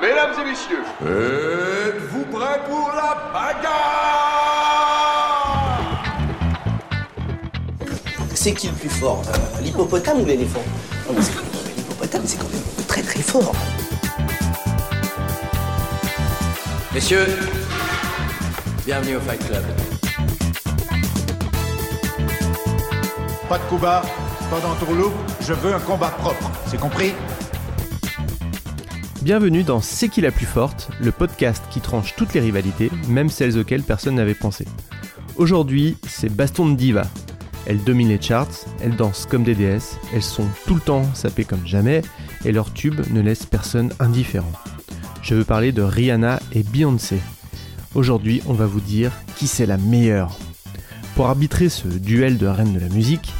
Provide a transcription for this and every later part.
Mesdames et messieurs, êtes-vous prêts pour la bagarre? C'est qui le plus fort euh, L'hippopotame ou l'éléphant? Non, mais c'est quand même- L'hippopotame, c'est quand même très très fort. Messieurs, bienvenue au Fight Club. Pas de coup bas, pas d'entourloupe, je veux un combat propre, c'est compris? Bienvenue dans C'est qui la plus forte, le podcast qui tranche toutes les rivalités, même celles auxquelles personne n'avait pensé. Aujourd'hui, c'est baston de diva. Elles dominent les charts, elles dansent comme des déesses, elles sont tout le temps sapées comme jamais, et leurs tubes ne laissent personne indifférent. Je veux parler de Rihanna et Beyoncé. Aujourd'hui, on va vous dire qui c'est la meilleure. Pour arbitrer ce duel de reines de la musique,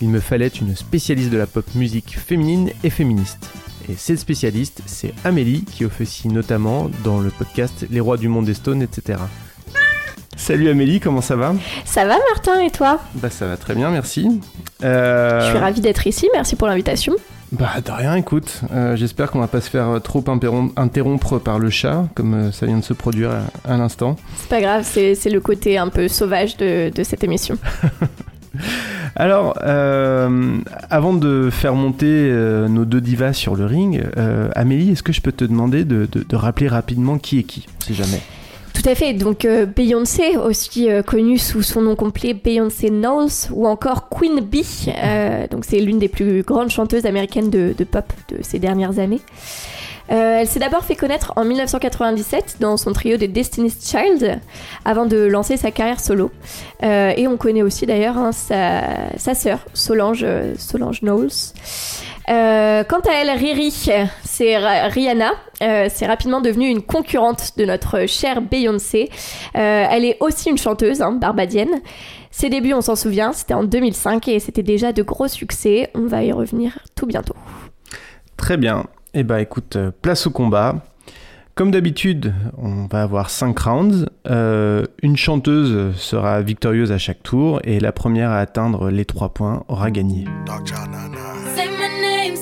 il me fallait une spécialiste de la pop musique féminine et féministe. Et cette spécialiste, c'est Amélie, qui officie notamment dans le podcast Les Rois du Monde des Stones, etc. Salut Amélie, comment ça va? Ça va Martin et toi? Bah ça va très bien, merci. Euh, Je suis ravie d'être ici, merci pour l'invitation. Bah de rien, écoute. Euh, J'espère qu'on va pas se faire trop interrompre par le chat, comme euh, ça vient de se produire à, à l'instant. C'est pas grave, c'est c'est le côté un peu sauvage de, de cette émission. Alors, euh, avant de faire monter euh, nos deux divas sur le ring, euh, Amélie, est-ce que je peux te demander de, de- rappeler rapidement qui est qui, si jamais? Tout à fait, donc Beyoncé, aussi connue sous son nom complet Beyoncé Knowles, ou encore Queen Bee, donc c'est l'une des plus grandes chanteuses américaines de, de pop de ces dernières années. Euh, elle s'est d'abord fait connaître en 1997 dans son trio de Destiny's Child, avant de lancer sa carrière solo. Euh, et on connaît aussi d'ailleurs hein, sa, sœur, Solange, euh, Solange Knowles. Quant à elle, Riri, c'est Rihanna. C'est rapidement devenue une concurrente de notre chère Beyoncé. Elle est aussi une chanteuse hein, barbadienne. Ses débuts, on s'en souvient, c'était en 2005 et c'était déjà de gros succès. On va y revenir tout bientôt. Très bien. Eh bah écoute, euh, place au combat. Comme d'habitude, on va avoir 5 rounds. Euh, une chanteuse sera victorieuse à chaque tour et la première à atteindre les 3 points aura gagné. Say my name,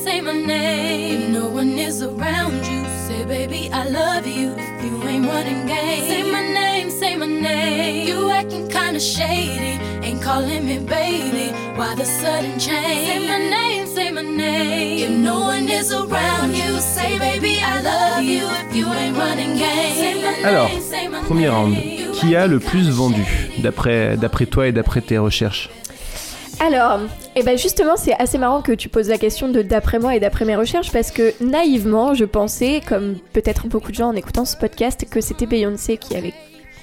calling me baby. Why the sudden change? Say my name, say my name. If no one is around you, say baby I love you. If you ain't running game, Alors, premier round. Qui a le plus vendu, d'après d'après toi et d'après tes recherches? Alors, et ben justement, c'est assez marrant que tu poses la question de d'après moi et d'après mes recherches parce que naïvement, je pensais, comme peut-être beaucoup de gens en écoutant ce podcast, que c'était Beyoncé qui avait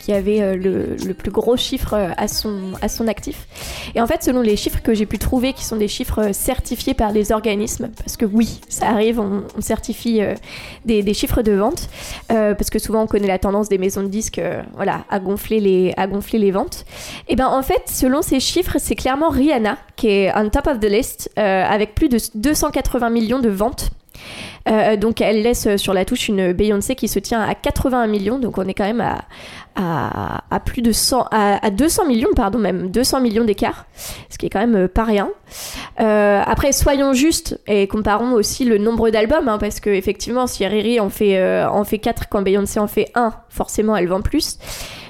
qui avait euh, le, plus gros chiffre euh, à son, à son actif. Et en fait, selon les chiffres que j'ai pu trouver, qui sont des chiffres euh, certifiés par des organismes, parce que oui, ça arrive, on, certifie des, chiffres de vente, parce que souvent on connaît la tendance des maisons de disques voilà, à, gonfler les, à gonfler les ventes. Et ben en fait, selon ces chiffres, c'est clairement Rihanna qui est on top of the list, avec plus de 280 millions de ventes. Donc elle laisse sur la touche une Beyoncé qui se tient à 81 millions, donc on est quand même à, à, à plus de 100, à, à 200 millions, pardon, même 200 millions d'écart, ce qui est quand même euh, pas rien. Euh, après, soyons justes et comparons aussi le nombre d'albums, hein, parce que effectivement, si Riri en fait, euh, en fait 4 quand Beyoncé en fait 1, forcément elle vend plus.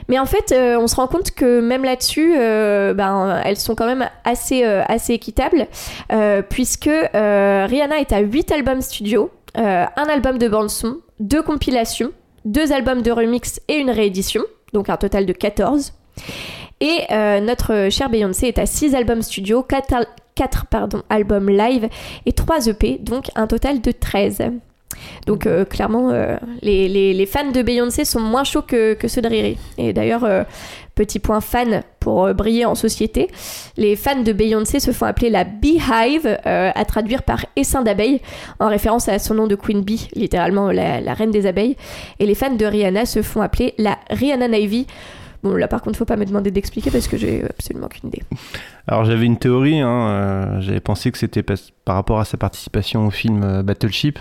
Mais en fait, euh, on se rend compte que même là-dessus, euh, ben, elles sont quand même assez, euh, assez équitables, euh, puisque euh, Rihanna est à 8 albums studio, un album de bande-son, deux compilations, deux albums de remix et une réédition, donc un total de 14. Et euh, notre chère Beyoncé est à 6 albums studio, 4, pardon, albums live et 3 EP, donc un total de 13. Donc euh, clairement, euh, les fans de Beyoncé sont moins chauds que, que ceux de Riri. Et d'ailleurs, euh, petit point fan pour euh, briller en société, les fans de Beyoncé se font appeler la Beehive, euh, à traduire par essaim d'abeilles, en référence à son nom de Queen Bee, littéralement la, la reine des abeilles. Et les fans de Rihanna se font appeler la Rihanna Navy. Bon, là par contre, faut pas me demander d'expliquer parce que j'ai absolument aucune idée. Alors j'avais une théorie, hein, euh, j'avais pensé que c'était par rapport à sa participation au film euh, Battleship,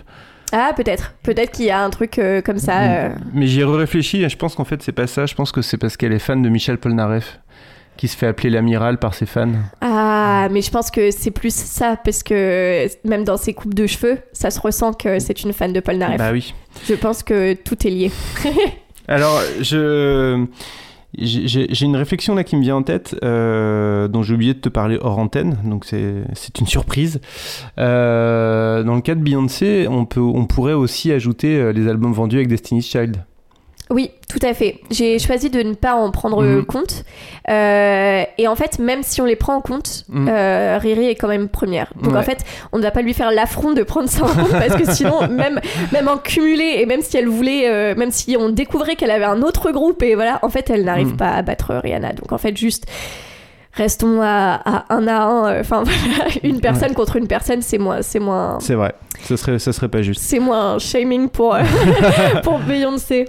Ah, peut-être. Peut-être qu'il y a un truc euh, comme ça. euh, mais j'y ai réfléchi et je pense qu'en fait c'est pas ça, je pense que c'est parce qu'elle est fan de Michel Polnareff, qui se fait appeler l'amiral par ses fans. Ah, mais je pense que c'est plus ça, parce que même dans ses coupes de cheveux, ça se ressent que c'est une fan de Paul Naref. Bah oui. Je pense que tout est lié. Alors, je j'ai une réflexion là qui me vient en tête, euh, dont j'ai oublié de te parler hors antenne, donc c'est c'est une surprise. Euh, dans le cas de Beyoncé, on peut on pourrait aussi ajouter euh, les albums vendus avec Destiny's Child. Oui, tout à fait. J'ai choisi de ne pas en prendre Mhm. compte. Euh, et en fait, même si on les prend en compte, Mhm. euh, Riri est quand même première. Donc Ouais. en fait, on ne va pas lui faire l'affront de prendre ça en compte parce que sinon, même, même en cumulé et même si elle voulait, euh, même si on découvrait qu'elle avait un autre groupe et voilà, en fait, elle n'arrive Mhm. pas à battre Rihanna. Donc en fait, juste. Restons à, à un à un. euh, Enfin, voilà, une personne contre une personne, c'est moins, c'est moins, C'est vrai, ça serait ça serait pas juste. c'est moins shaming pour, euh, pour Beyoncé.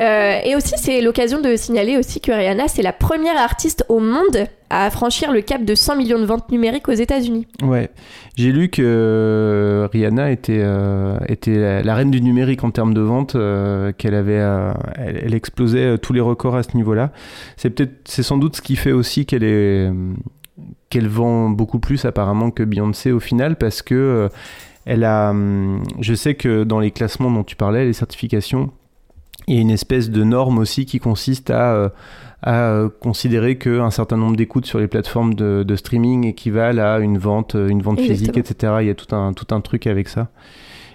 Euh, et aussi, c'est l'occasion de signaler aussi que Rihanna, c'est la première artiste au monde à franchir le cap de 100 millions de ventes numériques aux États-Unis. Ouais, j'ai lu que euh, Rihanna était, euh, était la, reine du numérique en termes de vente, euh, qu'elle avait, elle, elle explosait tous les records à ce niveau-là. C'est peut-être, c'est sans doute ce qui fait aussi qu'elle est, qu'elle vend beaucoup plus apparemment que Beyoncé au final, parce que elle a, hum, je sais que dans les classements dont tu parlais, les certifications, il y a une espèce de norme aussi qui consiste à euh, à euh, considérer qu'un certain nombre d'écoutes sur les plateformes de, de streaming équivalent à une vente, euh, une vente physique, etc. Il y a tout un, tout un truc avec ça.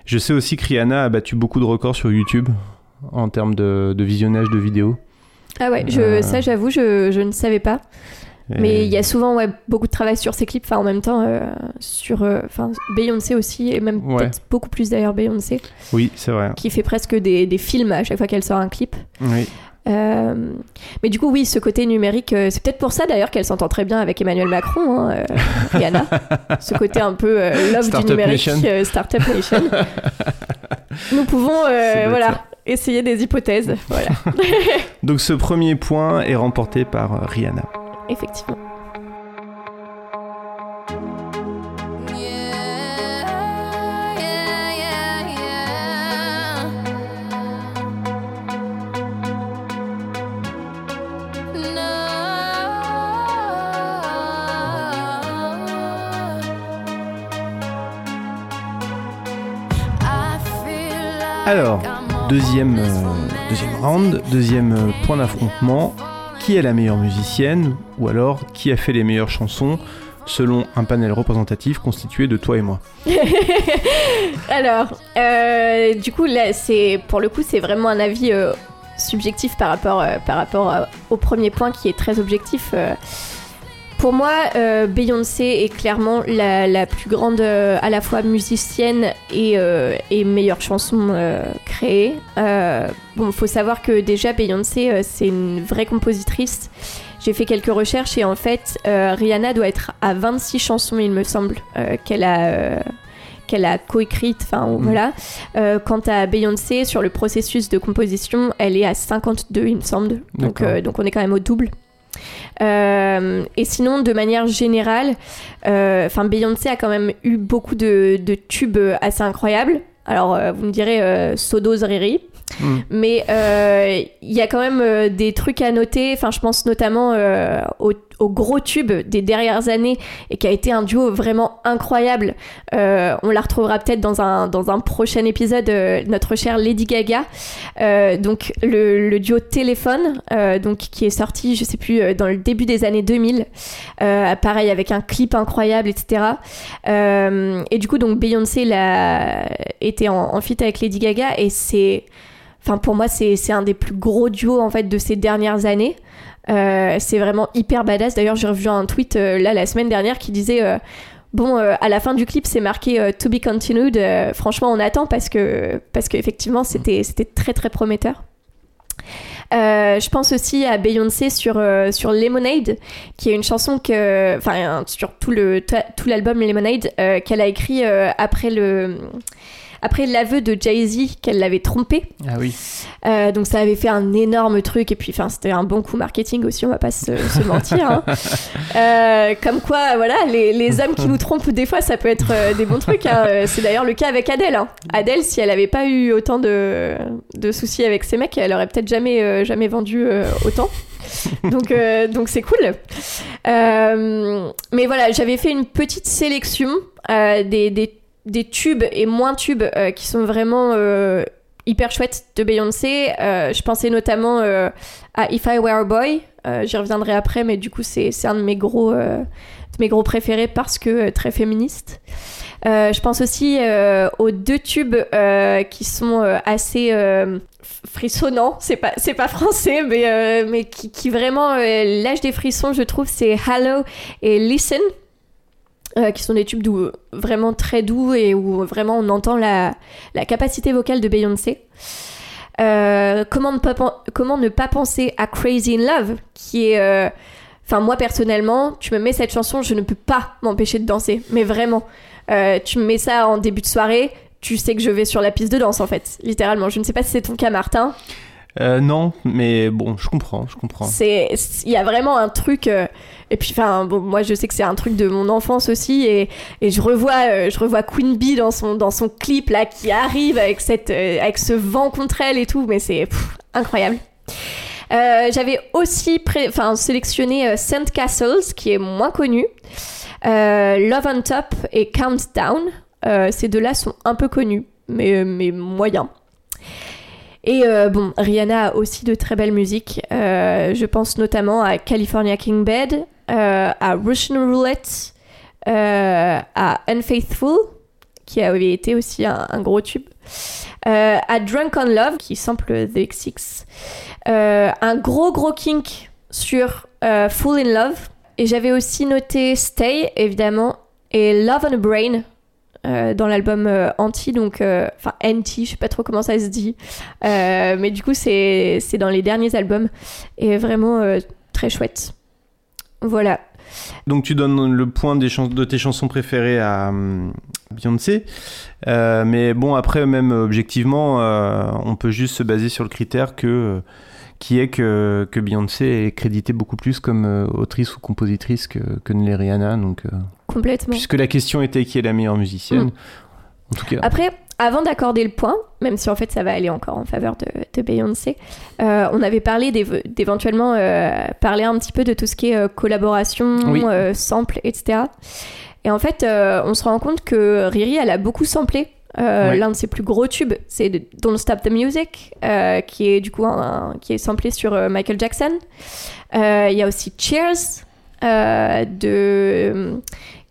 Je sais aussi que Rihanna a battu beaucoup de records sur YouTube en termes de, de visionnage de vidéos. Ah ouais, je, Euh. ça j'avoue, je, je ne savais pas. Mais il y a souvent ouais, beaucoup de travail sur ces clips, enfin en même temps euh, sur euh, Beyoncé aussi, et même Ouais. peut-être beaucoup plus d'ailleurs Beyoncé, Oui, c'est vrai. qui fait presque des, des films à chaque fois qu'elle sort un clip. Oui. Euh, mais du coup, oui, ce côté numérique, c'est peut-être pour ça d'ailleurs qu'elle s'entend très bien avec Emmanuel Macron, hein, Rihanna. ce côté un peu love du numérique, Nation. Startup Nation. Nous pouvons, voilà, ça. essayer des hypothèses. Voilà, Donc ce premier point est remporté par Rihanna. Effectivement. Alors, deuxième, euh, deuxième round, deuxième euh, point d'affrontement. Qui est la meilleure musicienne ou alors qui a fait les meilleures chansons selon un panel représentatif constitué de toi et moi Alors, euh, du coup, là, c'est pour le coup, c'est vraiment un avis euh, subjectif par rapport, euh, par rapport au premier point qui est très objectif. Pour moi, euh, Beyoncé est clairement la, la plus grande euh, à la fois musicienne et, euh, et meilleure chanson euh, créée. Bon, faut savoir que déjà Beyoncé, c'est une vraie compositrice. J'ai fait quelques recherches et en fait, Rihanna doit être à 26 chansons, il me semble, qu'elle a, qu'elle a coécrites. Enfin, voilà. Euh, quant à Beyoncé, sur le processus de composition, elle est à 52, il me semble. Donc, euh, donc on est quand même au double. Euh, et sinon, de manière générale, euh, enfin Beyoncé a quand même eu beaucoup de, tubes assez incroyables. Alors, euh, vous me direz euh, Sodos Mm. mais euh, il y a quand même euh, des trucs à noter. Enfin, je pense notamment euh, au, gros tube des dernières années et qui a été un duo vraiment incroyable. On la retrouvera peut-être dans un, dans un prochain épisode, notre chère Lady Gaga. Donc le, duo Téléphone, donc qui est sorti, je sais plus, dans le début des années 2000. Euh, pareil avec un clip incroyable, etc. Et du coup, donc Beyoncé l'a été en, en feat avec Lady Gaga et c'est, enfin pour moi, c'est un des plus gros duos en fait de ces dernières années. Euh, c'est vraiment hyper badass. D'ailleurs, j'ai revu un tweet euh, là la semaine dernière qui disait euh, Bon, à la fin du clip, c'est marqué To be continued. Franchement, on attend parce que parce qu'effectivement, c'était très très prometteur. Je pense aussi à Beyoncé sur sur Lemonade, qui est une chanson que, enfin, sur tout le tout l'album Lemonade qu'elle a écrit après le après l'aveu de Jay-Z qu'elle l'avait trompé. Ah oui. Euh, donc ça avait fait un énorme truc et puis enfin c'était un bon coup marketing aussi, on va pas se, se mentir. hein. Euh, comme quoi, voilà, les, les hommes qui nous trompent des fois, ça peut être euh, des bons trucs. hein. C'est d'ailleurs le cas avec Adèle. hein. Adèle, si elle avait pas eu autant de, de soucis avec ses mecs, elle aurait peut-être jamais jamais vendu autant. donc euh, donc c'est cool. Euh, mais voilà, j'avais fait une petite sélection euh, des, des des tubes et moins tubes euh, qui sont vraiment euh, hyper chouettes de Beyoncé. Euh, je pensais notamment à If I Were a Boy. J'y reviendrai après, mais du coup, c'est un de mes gros, mes gros préférés parce que très féministe. Je pense aussi aux deux tubes qui sont assez frissonnants. C'est pas, pas français, mais, mais qui, qui vraiment lâchent des frissons, je trouve. C'est Hello et Listen euh, qui sont des tubes doux, vraiment très doux et où vraiment on entend la, la capacité vocale de Beyoncé. Euh, comment, ne pas, comment ne pas penser à Crazy in Love, qui est... euh, Enfin, moi personnellement, tu me mets cette chanson, je ne peux pas m'empêcher de danser, mais vraiment. Tu me mets ça en début de soirée, tu sais que je vais sur la piste de danse en fait, littéralement. Je ne sais pas si c'est ton cas, Martin. Euh, non, mais bon, je comprends, je comprends. C'est, il y a vraiment un truc. euh, et puis, enfin, moi, je sais que c'est un truc de mon enfance aussi, et, et je revois, euh, je revois Queen Bee dans son dans son clip là qui arrive avec cette, avec ce vent contre elle et tout, mais c'est incroyable. J'avais aussi enfin, sélectionné St. Castles, qui est moins connu, Love on Top et Countdown. Ces deux-là sont un peu connus, mais, mais moyens. Et euh, bon, Rihanna a aussi de très belles musiques. Euh, je pense notamment à California King Bed, euh, à Russian Roulette, à Unfaithful, qui avait été aussi un, un gros tube, à Drunk on Love, qui sample The X6, euh, un gros gros kink sur Full in Love. Et j'avais aussi noté Stay, évidemment, et Love on a Brain. Euh, dans l'album euh, Anti, donc euh, enfin Anti, je sais pas trop comment ça se dit, mais du coup c'est dans les derniers albums et vraiment très chouette. Voilà. Donc tu donnes le point des de tes chansons préférées à Beyoncé, mais bon après même objectivement, on peut juste se baser sur le critère que qui est que, que Beyoncé est créditée beaucoup plus comme euh, autrice ou compositrice que, que ne l'est Rihanna, donc euh, Complètement. puisque la question était qui est la meilleure musicienne, Mm. en tout cas. Après, avant d'accorder le point, même si en fait ça va aller encore en faveur de, de Beyoncé, euh, on avait parlé d'éve- d'éventuellement euh, parler un petit peu de tout ce qui est collaboration, Oui. sample, etc. Et en fait, on se rend compte que Riri, elle a beaucoup samplé. Euh, Ouais. L'un de ses plus gros tubes, c'est Don't Stop the Music, euh, qui est du coup un- un- qui est samplé sur euh, Michael Jackson. Il y a aussi Cheers, de,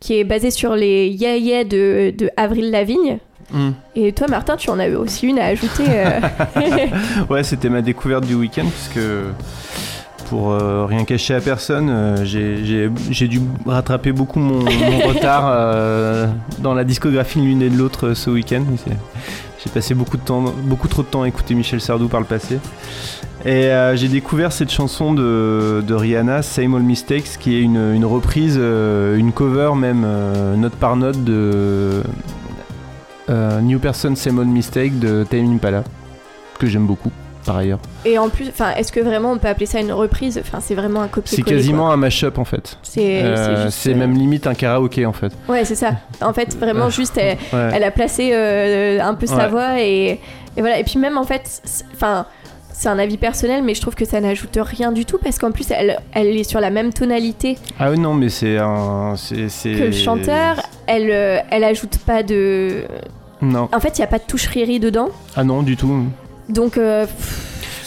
qui est basé sur les Yeah Yeah de, de Avril Lavigne. Mm. Et toi, Martin, tu en avais aussi une à ajouter. Ouais, c'était ma découverte du week-end, puisque pour euh, rien cacher à personne, euh, j'ai- dû rattraper beaucoup mon, retard euh, dans la discographie l'une et de l'autre ce week-end. J'ai passé beaucoup, de temps, beaucoup trop de temps à écouter Michel Sardou par le passé. Et j'ai découvert cette chanson de, Rihanna, Same Old Mistakes, qui est une, reprise, une cover même, note par note de New Person Same Old Mistake de Tame Impala, que j'aime beaucoup par ailleurs. Et en plus, enfin, est-ce que vraiment on peut appeler ça une reprise? Enfin, c'est vraiment un copier-coller. C'est quasiment quoi. un mashup en fait. C'est Euh, c'est euh, même limite un karaoké en fait. Ouais, c'est ça. En fait, vraiment, juste, elle, Ouais. elle a placé euh, un peu sa voix et, et voilà. Et puis même, en fait, c'est- enfin, c'est un avis personnel, mais je trouve que ça n'ajoute rien du tout parce qu'en plus, elle, elle est sur la même tonalité Ah oui non mais c'est un c'est c'est- que le chanteur. Elle, euh, elle ajoute pas de. Non. En fait, il y a pas de touche riri dedans, Ah non du tout. Donc euh,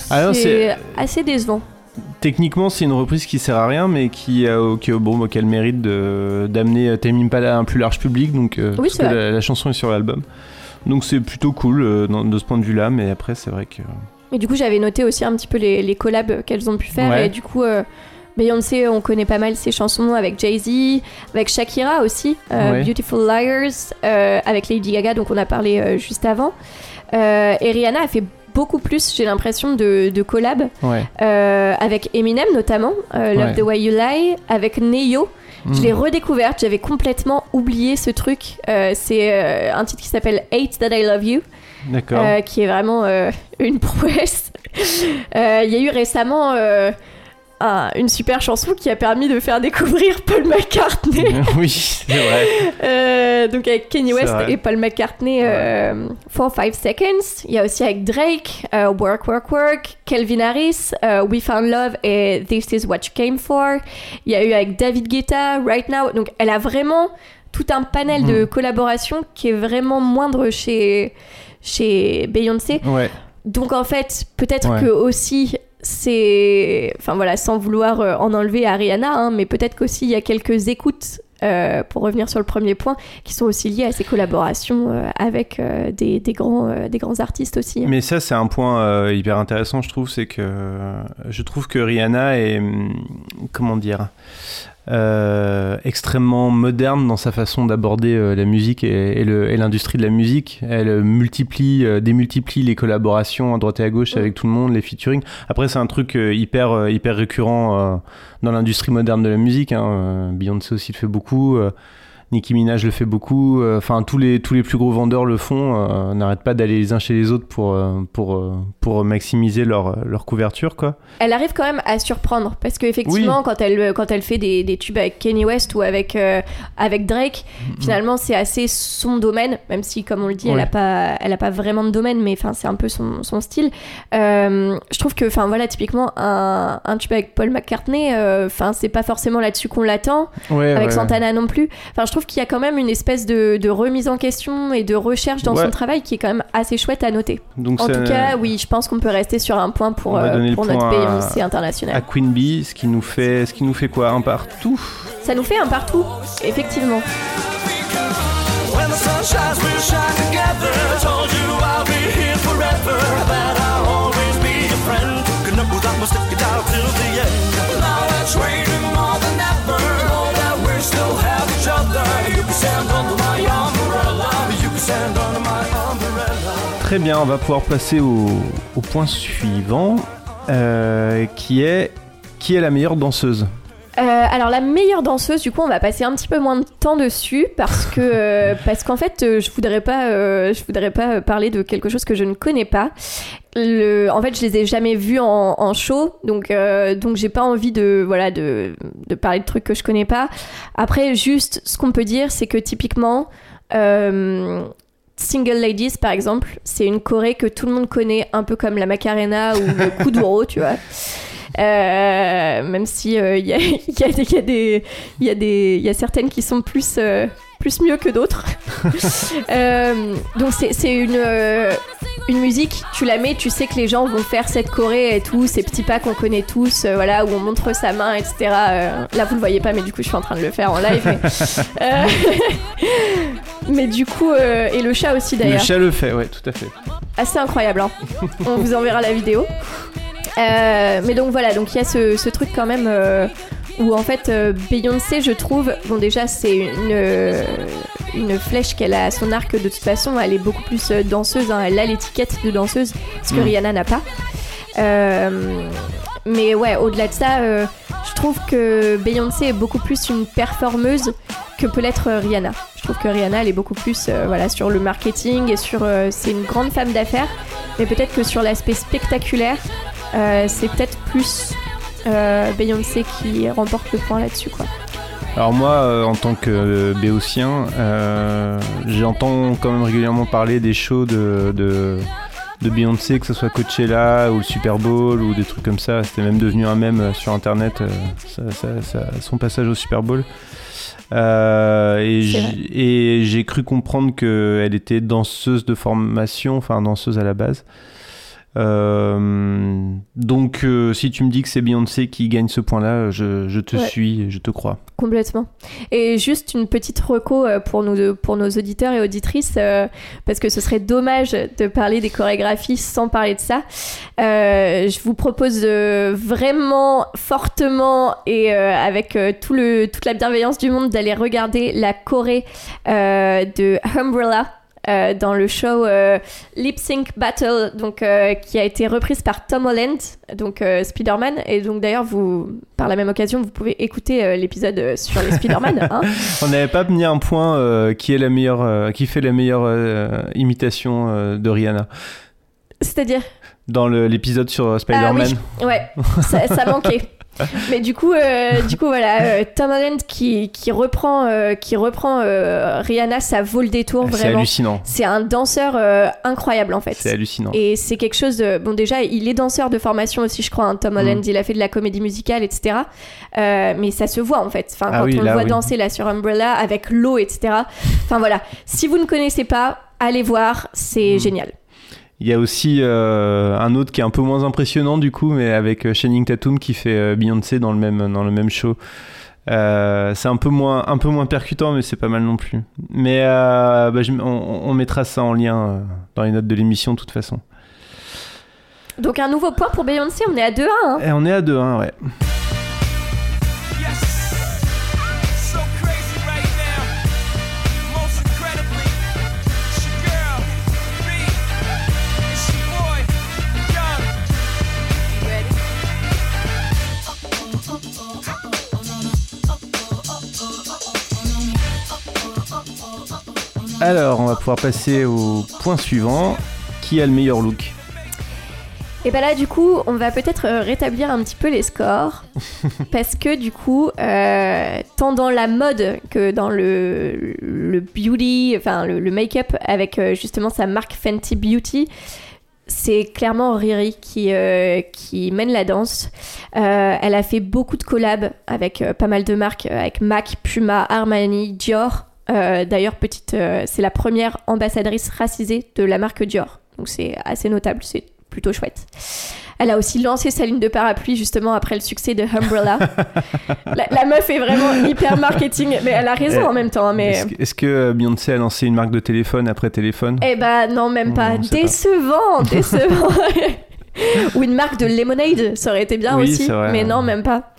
Ah c'est assez décevant. techniquement c'est une reprise qui sert à rien mais qui a qui, bon qui a le mérite de d'amener Tame Impala à un plus large public donc euh, Oui, parce que la, la chanson est sur l'album. Donc c'est plutôt cool euh, de ce point de vue là mais après c'est vrai que Mais du coup, j'avais noté aussi un petit peu les, les collabs qu'elles ont pu faire Ouais. et du coup, euh, Beyoncé, on connaît pas mal ses chansons avec Jay-Z, avec Shakira aussi, euh, Ouais. Beautiful Liars, euh, avec Lady Gaga, donc on a parlé euh, juste avant. Euh, et Rihanna a fait beaucoup plus, j'ai l'impression, de, de collabs Ouais. euh, avec Eminem notamment, euh, Love Ouais. the Way You Lie, avec Neo. Je Mm. l'ai redécouverte, j'avais complètement oublié ce truc. Euh, c'est un titre qui s'appelle Hate That I Love You, qui est vraiment une prouesse. Il y a eu récemment un- une super chanson qui a permis de faire découvrir Paul McCartney. oui, c'est vrai. Euh, donc avec Kanye West et Paul McCartney, euh, 4-5 Seconds. Il y a aussi avec Drake, euh, Work, Work, Work, Kelvin Harris, euh, We Found Love et This Is What You Came For. Il y a eu avec David Guetta, Right Now. Donc elle a vraiment tout un panel de collaborations qui est vraiment moindre chez, chez Beyoncé. Ouais. Donc en fait, peut-être Ouais. que aussi c'est, enfin voilà, sans vouloir euh, en enlever à Rihanna, hein, mais peut-être qu'aussi il y a quelques écoutes. euh, pour revenir sur le premier point, qui sont aussi liées à ses collaborations euh, avec des, des grands, des grands artistes aussi. Mais ça, c'est un point hyper intéressant, je trouve. C'est que je trouve que Rihanna est, hum, comment dire, euh, extrêmement moderne dans sa façon d'aborder euh, la musique et, l'industrie de la musique. Elle euh, multiplie, euh, démultiplie les collaborations à droite et à gauche avec tout le monde, les featuring. Après, c'est un truc hyper, hyper récurrent dans l'industrie moderne de la musique. Hein. Beyoncé aussi le fait beaucoup. Euh, Nicki Minaj le fait beaucoup. euh, Enfin, tous les tous les plus gros vendeurs le font. euh, N'arrêtent pas d'aller les uns chez les autres pour euh, pour euh, pour maximiser leur leur couverture, quoi. Elle arrive quand même à surprendre parce qu'effectivement, Oui. quand elle quand elle fait des, des tubes avec Kanye West ou avec euh, avec Drake, finalement c'est assez son domaine, même si comme on le dit, elle Ouais. a pas elle a pas vraiment de domaine, mais enfin c'est un peu son, son style. Euh, je trouve que enfin voilà typiquement un, un tube avec Paul McCartney, euh, enfin c'est pas forcément là-dessus qu'on l'attend. Ouais, avec ouais, Santana non plus. Enfin, je trouve qu'il y a quand même une espèce de, de remise en question et de recherche dans Ouais. son travail qui est quand même assez chouette à noter. Donc en tout cas, oui, je pense qu'on peut rester sur un point pour, euh, pour notre à- Beyoncé international. à Queen Bee, ce qui nous fait ce qui nous fait quoi un partout? Ça nous fait un partout, effectivement. Très bien, on va pouvoir passer au, au point suivant, euh, qui est qui est la meilleure danseuse. Euh, alors la meilleure danseuse, du coup, on va passer un petit peu moins de temps dessus parce que euh, parce qu'en fait, euh, je voudrais pas, je voudrais pas parler de quelque chose que je ne connais pas. Le, en fait, je les ai jamais vus en, en show, donc donc j'ai pas envie de voilà de, de parler de trucs que je connais pas. Après, juste ce qu'on peut dire, c'est que typiquement. Single Ladies, par exemple, c'est une choré que tout le monde connaît, un peu comme la Macarena ou le Kuduro, tu vois. Euh, même si euh, il y, y, a a a y a certaines qui sont plus euh, plus mieux que d'autres Euh, donc c'est une euh, une musique tu la mets tu sais que les gens vont faire cette choré et tout ces petits pas qu'on connaît tous euh, voilà où on montre sa main etc là vous le voyez pas mais du coup je suis en train de le faire en live mais, mais du coup et le chat aussi Le d'ailleurs chat le fait, ouais, tout à fait. assez incroyable. hein. On vous enverra la vidéo. Mais donc voilà, donc il y a ce, ce truc quand même où en fait euh, Beyoncé, je trouve, bon déjà c'est une euh, une flèche qu'elle a à son arc de toute façon, elle est beaucoup plus euh, danseuse, hein. elle a l'étiquette de danseuse, ce que Mm. Rihanna n'a pas. Euh, mais ouais, au-delà de ça, euh, je trouve que Beyoncé est beaucoup plus une performeuse que peut l'être Rihanna. Je trouve que Rihanna, elle est beaucoup plus euh, voilà, sur le marketing et sur. c'est une grande femme d'affaires, mais peut-être que sur l'aspect spectaculaire, c'est peut-être plus Beyoncé qui remporte le point là-dessus, quoi. Alors moi, euh, en tant que euh, béotien, euh, j'entends quand même régulièrement parler des shows de, de, de Beyoncé, que ce soit Coachella ou le Super Bowl ou des trucs comme ça. C'était même devenu un mème euh, sur Internet, euh, ça- ça- ça- son passage au Super Bowl. Euh, et j'ai cru comprendre qu'elle était danseuse de formation, enfin danseuse à la base. Euh, Donc, euh, si tu me dis que c'est Beyoncé qui gagne ce point-là, je, je te Ouais. suis, je te crois. Complètement. Et juste une petite reco euh, pour nos, pour nos auditeurs et auditrices, euh, parce que ce serait dommage de parler des chorégraphies sans parler de ça. Je vous propose vraiment fortement et avec tout le, toute la bienveillance du monde d'aller regarder la choré de Umbrella. Euh, dans le show euh, Lip Sync Battle, donc euh, qui a été reprise par Tom Holland, donc euh, Spider-Man, et donc d'ailleurs vous, par la même occasion, vous pouvez écouter l'épisode sur les Spider-Man. hein. On n'avait pas mis un point qui est la meilleure, qui fait la meilleure imitation de Rihanna C'est-à-dire, dans l'épisode sur Spider-Man. Ah ouais, ça, ça manquait. Mais du coup, euh, du coup voilà, euh, Tom Holland qui, qui reprend, euh, qui reprend euh, Rihanna, ça vaut le détour C'est vraiment. hallucinant. C'est un danseur incroyable en fait. C'est hallucinant. Et c'est quelque chose de... Bon déjà, il est danseur de formation aussi, je crois, hein, Tom Holland. Mm. Il a fait de la comédie musicale, etc. Mais ça se voit en fait. Enfin, Ah quand oui, on le voit oui. danser là sur Umbrella avec l'eau, etc. Enfin voilà. Si vous ne connaissez pas, allez voir, c'est Mm. génial. Il y a aussi euh, un autre qui est un peu moins impressionnant du coup, mais avec euh, Channing Tatum qui fait euh, Beyoncé dans le même dans le même show. Euh, c'est un peu moins un peu moins percutant, mais c'est pas mal non plus. Mais euh, bah, je- on, on mettra ça en lien dans les notes de l'émission de toute façon. Donc un nouveau point pour Beyoncé, on est à 2-1. hein. Et on est à 2-1, ouais. Alors, on va pouvoir passer au point suivant. Qui a le meilleur look? Et bah là, du coup, on va peut-être euh, rétablir un petit peu les scores. parce que du coup, euh, tant dans la mode que dans le, le beauty, enfin le, le make-up avec euh, justement sa marque Fenty Beauty, c'est clairement Riri qui, euh, qui mène la danse. Euh, elle a fait beaucoup de collabs avec pas mal de marques, avec MAC, Puma, Armani, Dior. Euh, D'ailleurs, petite, euh, c'est la première ambassadrice racisée de la marque Dior. Donc c'est assez notable, c'est plutôt chouette. Elle a aussi lancé sa ligne de parapluie justement après le succès de Umbrella. la, la meuf est vraiment hyper marketing, mais elle a raison Eh, en même temps. hein, Mais Est-ce que- Beyoncé a lancé une marque de téléphone après téléphone? Eh bah non, même. Non, pas. décevant, décevant. Ou une marque de lemonade, ça aurait été bien Oui, aussi, vrai. mais non, même pas.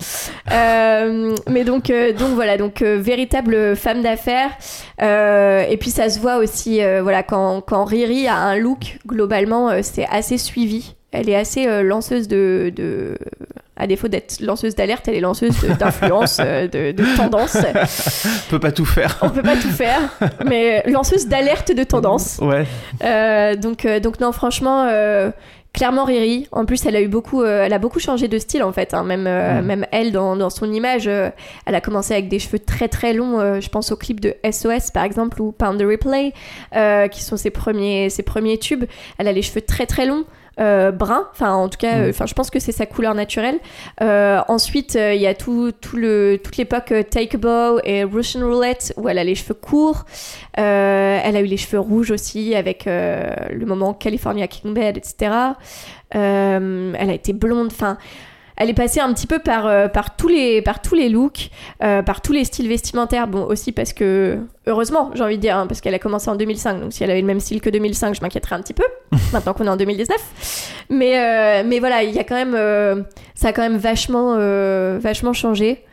Euh, mais donc, euh, donc voilà, donc euh, véritable femme d'affaires. Et puis ça se voit aussi, voilà, quand, quand Riri a un look, globalement, c'est assez suivi. Elle est assez lanceuse de, de- À défaut d'être lanceuse d'alerte, elle est lanceuse d'influence, de, de tendance. On peut pas tout faire. On peut pas tout faire, mais lanceuse d'alerte de tendance. Ouais. Euh, donc, donc non, franchement, euh, clairement Riri. En plus, elle a eu beaucoup, euh, elle a beaucoup changé de style en fait. hein. Même, euh, Mm. même elle, dans, dans son image, euh, elle a commencé avec des cheveux très très longs. je pense au clip de SOS par exemple ou Pound the Replay, qui sont ses premiers, ses premiers tubes. Elle a les cheveux très très longs. Euh, brun, enfin en tout cas, Mm. euh, enfin je pense que c'est sa couleur naturelle. Euh, ensuite, euh, il y a tout, tout le, toute l'époque Take a Bow et Russian Roulette où elle a les cheveux courts. Elle a eu les cheveux rouges aussi avec le moment California King Bed, etc. Elle a été blonde, enfin. Elle est passée un petit peu par, euh, par, tous, les, par tous les looks, euh, par tous les styles vestimentaires. Bon, aussi parce que, heureusement, j'ai envie de dire, hein, parce qu'elle a commencé en 2005. Donc, si elle avait le même style que 2005, je m'inquiéterais un petit peu. maintenant qu'on est en 2019. Mais, euh, mais voilà, il y a quand même. ça a quand même vachement, vachement changé.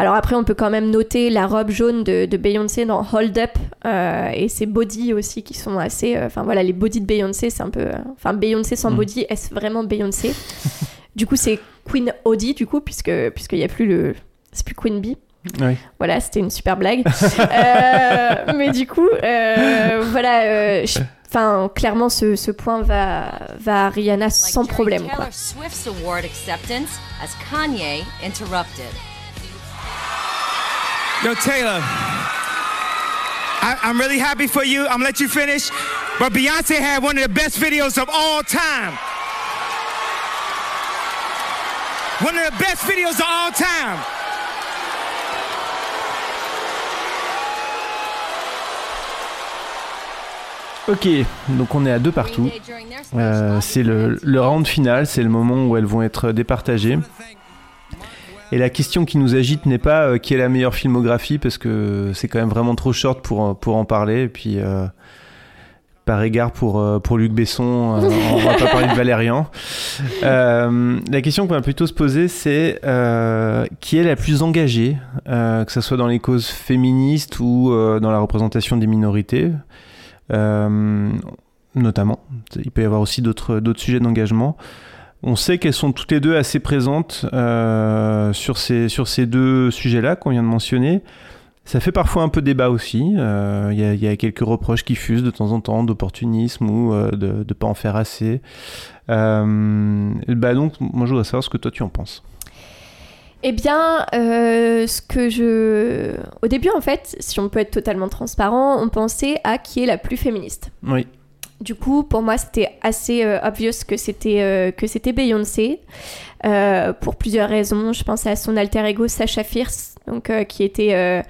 Alors après, on peut quand même noter la robe jaune de, de Beyoncé dans Hold Up euh, et ses bodies aussi qui sont assez. euh, Enfin voilà, les bodies de Beyoncé, c'est un peu. euh, Enfin, Beyoncé sans Mm. body, est-ce vraiment Beyoncé? Du coup, c'est Queen Audie, du coup, puisque puisqu'il n'y a plus le. C'est plus Queen Bee. Oui. Voilà, c'était une super blague. Euh, mais du coup, euh, voilà. euh, je- Enfin, clairement, ce, ce point va, va à Rihanna sans problème. Quoi. Taylor Swift's award acceptance as Kanye interrupted. Yo, Taylor, I, I'm really happy for you. I'm gonna let you finish. But Beyonce had one of the best videos of all time. One of the best videos of all time. Ok, donc on est à deux partout. Euh, c'est le, le round final, c'est le moment où elles vont être départagées. Et la question qui nous agite n'est pas euh, qui est la meilleure filmographie, parce que c'est quand même vraiment trop short pour, pour en parler. Et puis, euh, par égard pour, euh, pour Luc Besson, euh, on va pas parler de Valérian. Euh, la question qu'on va plutôt se poser, c'est euh, qui est la plus engagée, que ce soit dans les causes féministes ou dans la représentation des minorités, notamment. Il peut y avoir aussi d'autres sujets d'engagement. On sait qu'elles sont toutes les deux assez présentes sur, ces, sur ces deux sujets-là qu'on vient de mentionner. Ça fait parfois un peu débat aussi. Euh, Il y, a- il y a quelques reproches qui fusent de temps en temps d'opportunisme ou euh, de ne pas en faire assez. Euh, bah donc, moi je voudrais savoir ce que toi tu en penses. Eh bien, ce que je... Au début, en fait, si on peut être totalement transparent, on pensait à qui est la plus féministe. Oui. Du coup, pour moi, c'était assez euh, obvious que c'était euh, que c'était Beyoncé euh, pour plusieurs raisons. Je pensais à son alter ego Sasha Fierce, donc qui était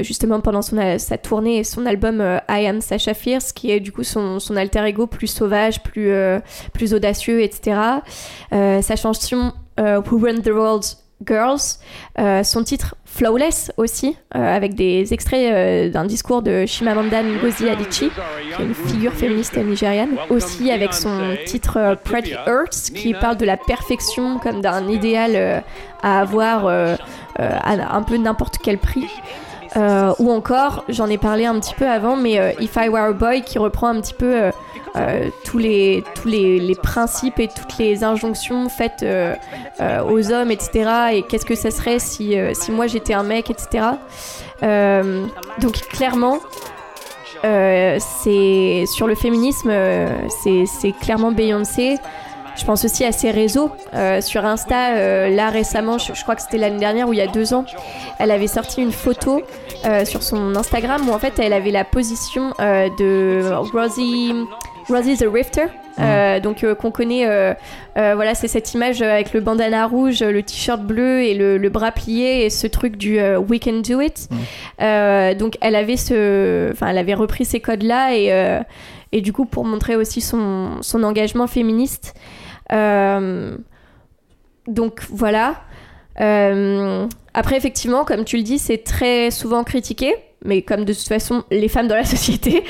justement pendant sa tournée son album I Am Sasha Fierce, qui est du coup son, son alter ego plus sauvage, plus plus audacieux, etc. Sa chanson Who Run the World Girls, son titre Flawless aussi, euh, avec des extraits euh, d'un discours de Chimamanda Ngozi Adichie, qui est une figure féministe nigériane, aussi avec son titre euh, Pretty Earth, qui parle de la perfection comme d'un idéal euh, à avoir à un peu n'importe quel prix. Euh, ou encore, j'en ai parlé un petit peu avant, mais euh, If I Were a Boy qui reprend un petit peu euh, tous, les, tous les, les principes et toutes les injonctions faites aux hommes, etc. Et qu'est-ce que ça serait si, si moi j'étais un mec, etc. Donc clairement, c'est sur le féminisme, c'est clairement Beyoncé. Je pense aussi à ses réseaux. Sur Insta, là récemment, je crois que c'était l'année dernière ou il y a deux ans, elle avait sorti une photo euh, sur son Instagram où en fait elle avait la position euh, de Rosie, Rosie the Rifter. euh, donc euh, qu'on connaît, voilà, c'est cette image avec le bandana rouge, le t-shirt bleu et le, le bras plié et ce truc du We can do it. Euh, donc elle avait ce, enfin elle avait repris ces codes là et et du coup pour montrer aussi son son engagement féministe. Donc voilà. Euh, après, effectivement, comme tu le dis, c'est très souvent critiqué, mais comme de toute façon les femmes dans la société.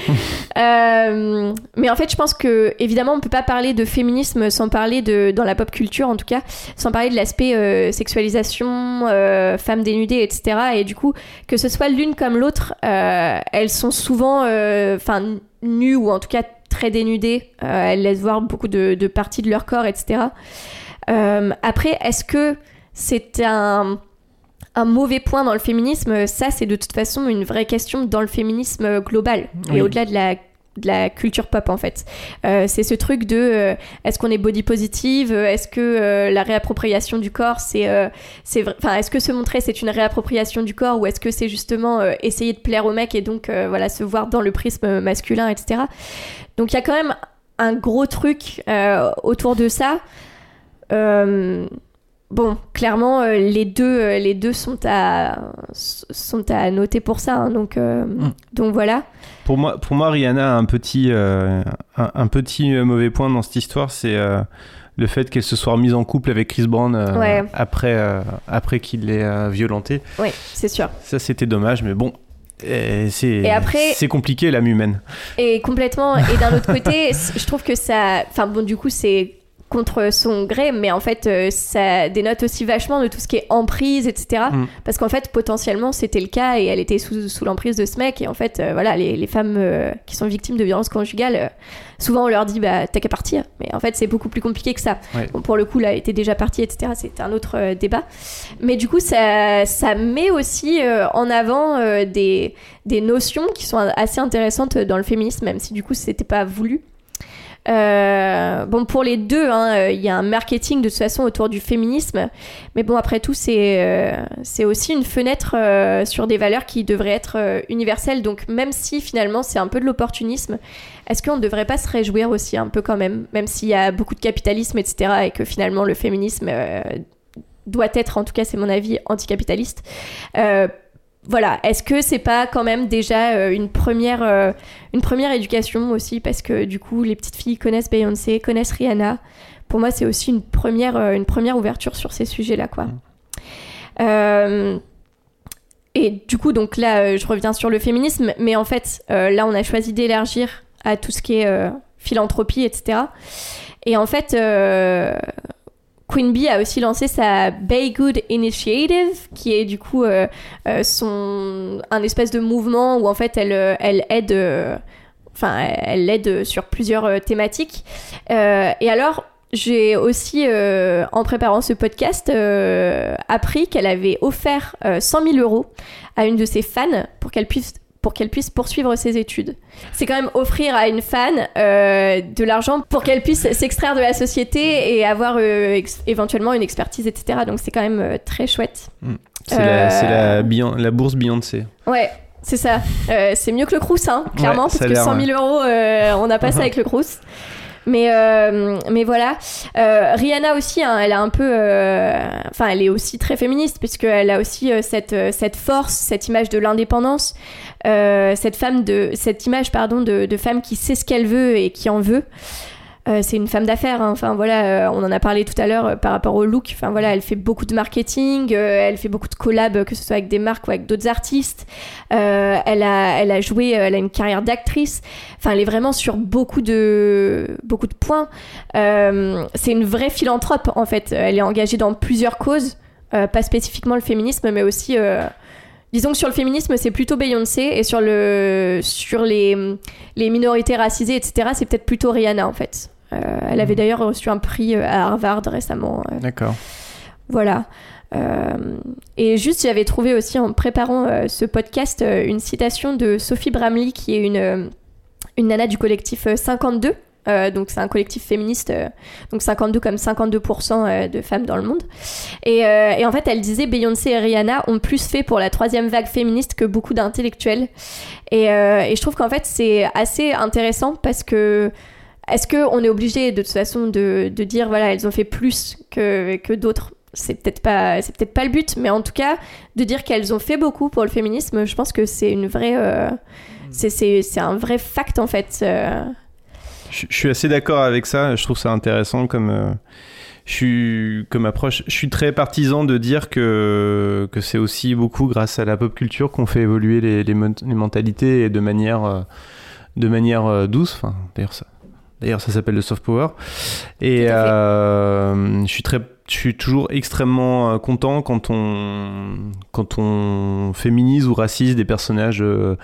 Euh, mais en fait, je pense que évidemment, on peut pas parler de féminisme sans parler de, dans la pop culture en tout cas, sans parler de l'aspect euh, sexualisation, femmes dénudées, etc. Et du coup, que ce soit l'une comme l'autre, elles sont souvent, enfin, nues ou en tout cas très dénudées. Elles laissent voir beaucoup de, parties de leur corps, etc. Après, est-ce que c'est un, un mauvais point dans le féminisme Ça, c'est de toute façon une vraie question dans le féminisme global Oui. et au-delà de la de la culture pop en fait. Euh, c'est ce truc de euh, est-ce qu'on est body positive Est-ce que euh, la réappropriation du corps c'est euh, c'est enfin est-ce que se montrer c'est une réappropriation du corps ou est-ce que c'est justement euh, essayer de plaire au mec et donc euh, voilà se voir dans le prisme masculin etc. Donc il y a quand même un gros truc euh, autour de ça. Bon, clairement, euh, les deux, euh, les deux sont à, sont à noter pour ça. hein, donc, euh, donc voilà. Pour moi, pour moi, Rihanna a un petit, un, un petit mauvais point dans cette histoire, c'est le fait qu'elle se soit remise en couple avec Chris Brown Ouais. après, après qu'il l'ait violentée. Oui, c'est sûr. Ça, c'était dommage, mais bon, c'est Et après- c'est compliqué l'âme humaine. Et complètement. Et d'un autre côté, je trouve que ça. Enfin, bon, du coup, c'est contre son gré, mais en fait, euh, ça dénote aussi vachement de tout ce qui est emprise, etc. Mm. Parce qu'en fait, potentiellement, c'était le cas et elle était sous, sous l'emprise de ce mec. Et en fait, euh, voilà, les, les femmes euh, qui sont victimes de violences conjugales, souvent on leur dit, bah, t'as qu'à partir. Mais en fait, c'est beaucoup plus compliqué que ça. Ouais. Bon, pour le coup, là, elle était déjà partie, etc. C'était un autre débat. Mais du coup, ça, ça met aussi en avant des, des notions qui sont assez intéressantes dans le féminisme, même si du coup, c'était pas voulu. Euh, bon, pour les deux, hein, euh, il y a un marketing de toute façon autour du féminisme. Mais bon, après tout, c'est euh, aussi une fenêtre sur des valeurs qui devraient être universelles. Donc, même si finalement c'est un peu de l'opportunisme, est-ce qu'on ne devrait pas se réjouir aussi un peu quand même, même s'il y a beaucoup de capitalisme, etc., et que finalement le féminisme doit être, en tout cas c'est mon avis, anticapitaliste voilà, est-ce que c'est pas quand même déjà euh, une première euh, une première éducation aussi? Parce que du coup les petites filles connaissent Beyoncé, connaissent Rihanna. Pour moi, c'est aussi une première euh, une première ouverture sur ces sujets-là quoi. Euh, et du coup, donc là, je reviens sur le féminisme, mais en fait, là, on a choisi d'élargir à tout ce qui est euh, philanthropie, etc. Et en fait, euh, Queen Bee a aussi lancé sa Bay Good Initiative, qui est du coup euh, euh, son un espèce de mouvement où en fait elle euh, elle aide, euh, enfin elle aide sur plusieurs thématiques. Et alors j'ai aussi, euh, en préparant ce podcast, euh, appris qu'elle avait offert euh, 100 000 euros à une de ses fans pour qu'elle puisse pour qu'elle puisse poursuivre ses études. C'est quand même offrir à une fan euh, de l'argent pour qu'elle puisse s'extraire de la société et avoir euh, éventuellement une expertise, etc. Donc c'est quand même euh, très chouette. C'est la, c'est la, bourse Beyoncé. Ouais, c'est ça. C'est mieux que le Crous, hein, clairement, Ouais, parce que l'air, 100 000 euros, on n'a pas ça avec le Crous. Mais, euh, mais voilà. Euh, Rihanna aussi, hein, elle a un peu. euh, Enfin, elle est aussi très féministe, puisqu'elle a aussi euh, cette, euh, cette force, cette image de l'indépendance, cette, femme de, cette image pardon, de, de femme qui sait ce qu'elle veut et qui en veut. Euh, c'est une femme d'affaires. hein. Enfin voilà, euh, on en a parlé tout à l'heure euh, par rapport au look. Enfin voilà, elle fait beaucoup de marketing, elle fait beaucoup de collabs, que ce soit avec des marques ou avec d'autres artistes. Elle a, elle a joué, elle a une carrière d'actrice. Enfin, elle est vraiment sur beaucoup de, beaucoup de points. C'est une vraie philanthrope en fait. Elle est engagée dans plusieurs causes, pas spécifiquement le féminisme, mais aussi. Disons que sur le féminisme, c'est plutôt Beyoncé, et sur, le, sur les, les minorités racisées, etc., c'est peut-être plutôt Rihanna, en fait. Euh, elle avait d'ailleurs reçu un prix euh, à Harvard récemment. euh, D'accord. voilà. Euh, et juste, j'avais trouvé aussi en préparant euh, ce podcast une citation de Sophie Bramley, qui est une, une nana du collectif euh, 52. Euh, donc c'est un collectif féministe, euh, donc 52 comme 52% euh, de femmes dans le monde. Et, et en fait, elle disait Beyoncé et Rihanna ont plus fait pour la troisième vague féministe que beaucoup d'intellectuels. Et, et je trouve qu'en fait c'est assez intéressant parce que est-ce qu'on est obligé de toute façon de, de dire voilà elles ont fait plus que, que d'autres? C'est peut-être pas c'est peut-être pas le but mais en tout cas de dire qu'elles ont fait beaucoup pour le féminisme je pense que c'est une vraie euh, c'est, un vrai fact en fait. Je, suis assez d'accord avec ça. Je trouve ça intéressant comme, euh, je suis, comme approche. Je suis très partisan de dire que, que c'est aussi beaucoup grâce à la pop culture qu'on fait évoluer les, les mentalités et de manière, euh, de manière euh, douce. Enfin, d'ailleurs, ça, d'ailleurs, ça s'appelle le soft power. Et euh, je suis très je suis toujours extrêmement euh, content quand on, quand on féminise ou racise des personnages, euh,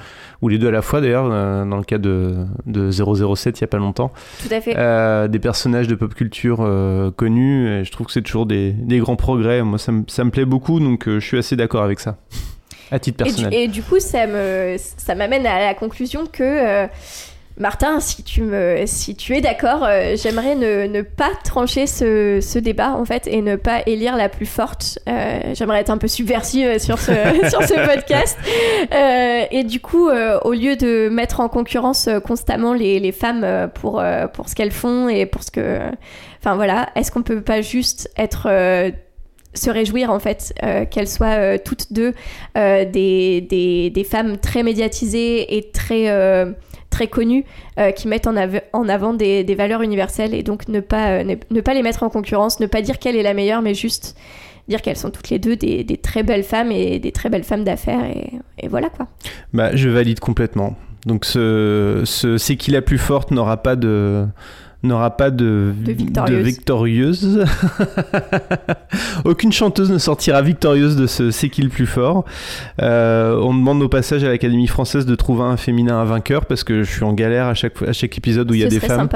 ou les deux à la fois d'ailleurs, euh, dans le cas de, de 007 il n'y a pas longtemps. Tout à fait. Euh, des personnages de pop culture connus, et je trouve que c'est toujours des, des grands progrès. Moi, ça, me- ça me plaît beaucoup, donc je suis assez d'accord avec ça, à titre Et du, personnel. et du coup, ça me, ça m'amène à la conclusion que Martin, si tu me, si tu es d'accord, euh, j'aimerais ne, ne pas trancher ce, ce débat en fait et ne pas élire la plus forte. Euh, j'aimerais être un peu subversive sur ce, sur ce podcast. Euh, et du coup, euh, au lieu de mettre en concurrence euh, constamment les, les femmes euh, pour, euh, pour ce qu'elles font et pour ce que, enfin voilà, est-ce qu'on peut pas juste être euh, se réjouir en fait euh, qu'elles soient euh, toutes deux euh, des, des, des femmes très médiatisées et très, euh, très connues euh, qui mettent en, av- en avant des, valeurs universelles et donc ne pas, euh, ne, pas les mettre en concurrence, ne pas dire quelle est la meilleure mais juste dire qu'elles sont toutes les deux des, des très belles femmes et des très belles femmes d'affaires et, et voilà quoi. Bah, je valide complètement. Donc, ce, ce c'est qui la plus forte n'aura pas de n'aura pas de, De victorieuse. victorieuse. Aucune chanteuse ne sortira victorieuse de ce C'est qui le plus fort. Euh, on demande au passage à l'Académie française de trouver un féminin à vainqueur parce que je suis en galère à chaque, à chaque épisode où il y a des femmes.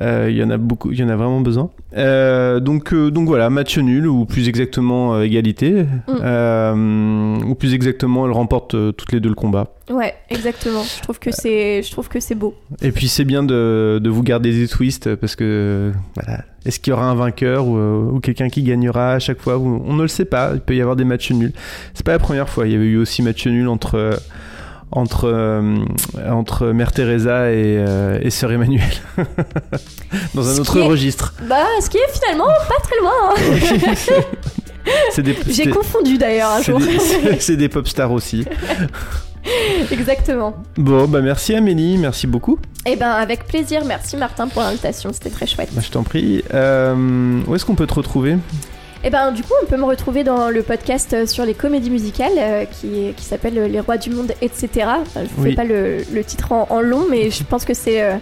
Euh, Il y en a beaucoup, il y en a vraiment besoin. Euh, donc, donc voilà, match nul ou plus exactement égalité. Mm. Ou plus exactement, elles remportent toutes les deux le combat. Ouais, exactement. Je trouve que c'est, je trouve que c'est beau. Et puis c'est bien de, de vous garder des twists parce que voilà, est-ce qu'il y aura un vainqueur ou, euh, ou quelqu'un qui gagnera à chaque fois On ne le sait pas. Il peut y avoir des matchs nuls. C'est pas la première fois. Il y avait eu aussi match nul entre euh, entre euh, entre Mère Teresa et, euh, et Sœur Emmanuel dans un Ce autre est- registre. Bah, ce qui est finalement pas très loin. hein. J'ai confondu d'ailleurs un c'est jour. des- C'est des pop stars aussi. Exactement. Bon, bah merci Amélie, merci beaucoup. Eh ben avec plaisir, merci Martin pour l'invitation, c'était très chouette. Bah, je t'en prie. Euh, où est-ce qu'on peut te retrouver? Eh ben du coup on peut me retrouver dans le podcast euh, sur les comédies musicales euh, qui, qui s'appelle Les Rois du Monde, etc. Enfin, je ne Oui. fais pas le, le titre en, en long, mais je pense que c'est euh,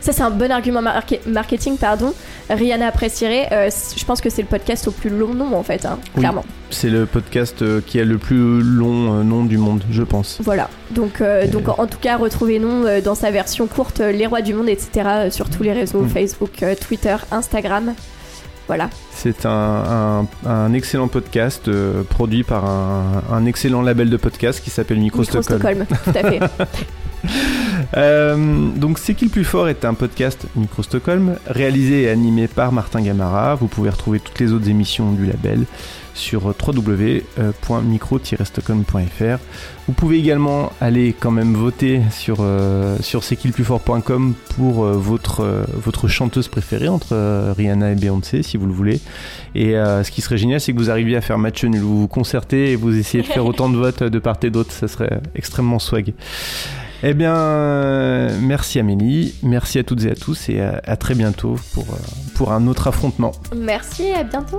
ça c'est un bon argument marketing, pardon. Rihanna apprécierait. euh, je pense que c'est le podcast au plus long nom en fait, hein, Oui. clairement. C'est le podcast euh, qui a le plus long euh, nom du monde, je pense. Voilà. Donc, euh, donc en tout cas, retrouvez-nous dans sa version courte, Les Rois du Monde, etc. sur tous les réseaux, Mm. Facebook, Twitter, Instagram. Voilà. C'est un, un- un excellent podcast euh, produit par un, un excellent label de podcast qui s'appelle Micro, Micro Stockholm. Stockholm, tout à fait. Euh, donc C'est qui le plus fort est un podcast Micro Stockholm réalisé et animé par Martin Gamara. Vous pouvez retrouver toutes les autres émissions du label sur www.micro-stockholm.fr. Vous pouvez également aller quand même voter sur, euh, sur c'est qui le plus fort.com pour euh, votre, euh, votre chanteuse préférée entre Rihanna et Beyoncé si vous le voulez. Et euh, ce qui serait génial, c'est que vous arriviez à faire match nul. Vous vous concertez et vous essayez de faire autant de votes de part et d'autre. Ça serait extrêmement swag. Eh bien, euh, merci Amélie, merci à toutes et à tous et à, très bientôt pour, euh, pour un autre affrontement. Merci et à bientôt.